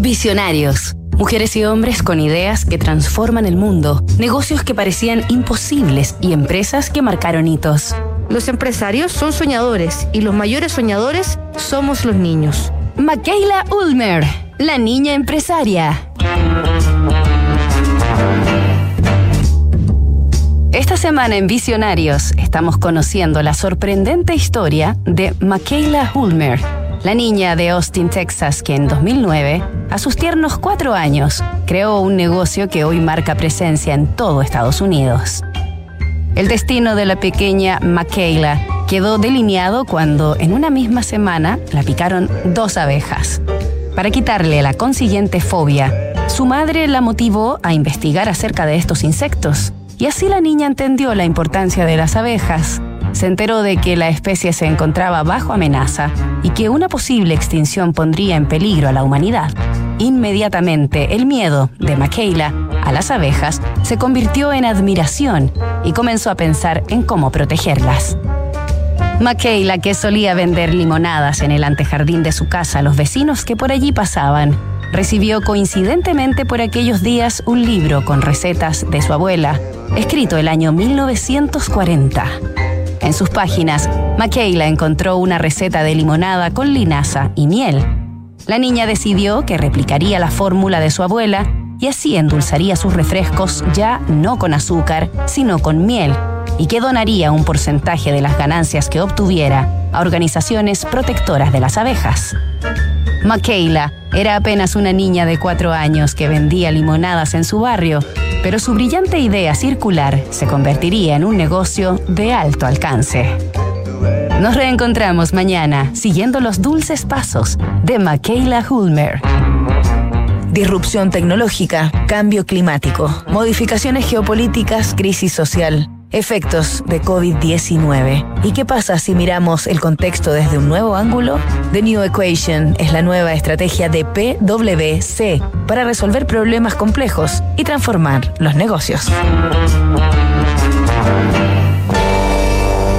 Visionarios. Mujeres y hombres con ideas que transforman el mundo, negocios que parecían imposibles y empresas que marcaron hitos. Los empresarios son soñadores y los mayores soñadores somos los niños. Michaela Ulmer, la niña empresaria. Esta semana en Visionarios estamos conociendo la sorprendente historia de Michaela Ulmer, la niña de Austin, Texas, que en 2009, a sus tiernos cuatro años, creó un negocio que hoy marca presencia en todo Estados Unidos. El destino de la pequeña Michaela quedó delineado cuando en una misma semana la picaron dos abejas. Para quitarle la consiguiente fobia, su madre la motivó a investigar acerca de estos insectos y así la niña entendió la importancia de las abejas. Se enteró de que la especie se encontraba bajo amenaza y que una posible extinción pondría en peligro a la humanidad. Inmediatamente el miedo de Michaela a las abejas se convirtió en admiración y comenzó a pensar en cómo protegerlas. Michaela, que solía vender limonadas en el antejardín de su casa a los vecinos que por allí pasaban, recibió coincidentemente por aquellos días un libro con recetas de su abuela, escrito el año 1940. En sus páginas, Michaela encontró una receta de limonada con linaza y miel. La niña decidió que replicaría la fórmula de su abuela y así endulzaría sus refrescos ya no con azúcar, sino con miel, y que donaría un porcentaje de las ganancias que obtuviera a organizaciones protectoras de las abejas. Michaela era apenas una niña de cuatro años que vendía limonadas en su barrio, pero su brillante idea circular se convertiría en un negocio de alto alcance. Nos reencontramos mañana siguiendo los dulces pasos de Michaela Hulmer. Disrupción tecnológica, cambio climático, modificaciones geopolíticas, crisis social Efectos de COVID-19. ¿Y qué pasa si miramos el contexto desde un nuevo ángulo? The New Equation es la nueva estrategia de PwC para resolver problemas complejos y transformar los negocios.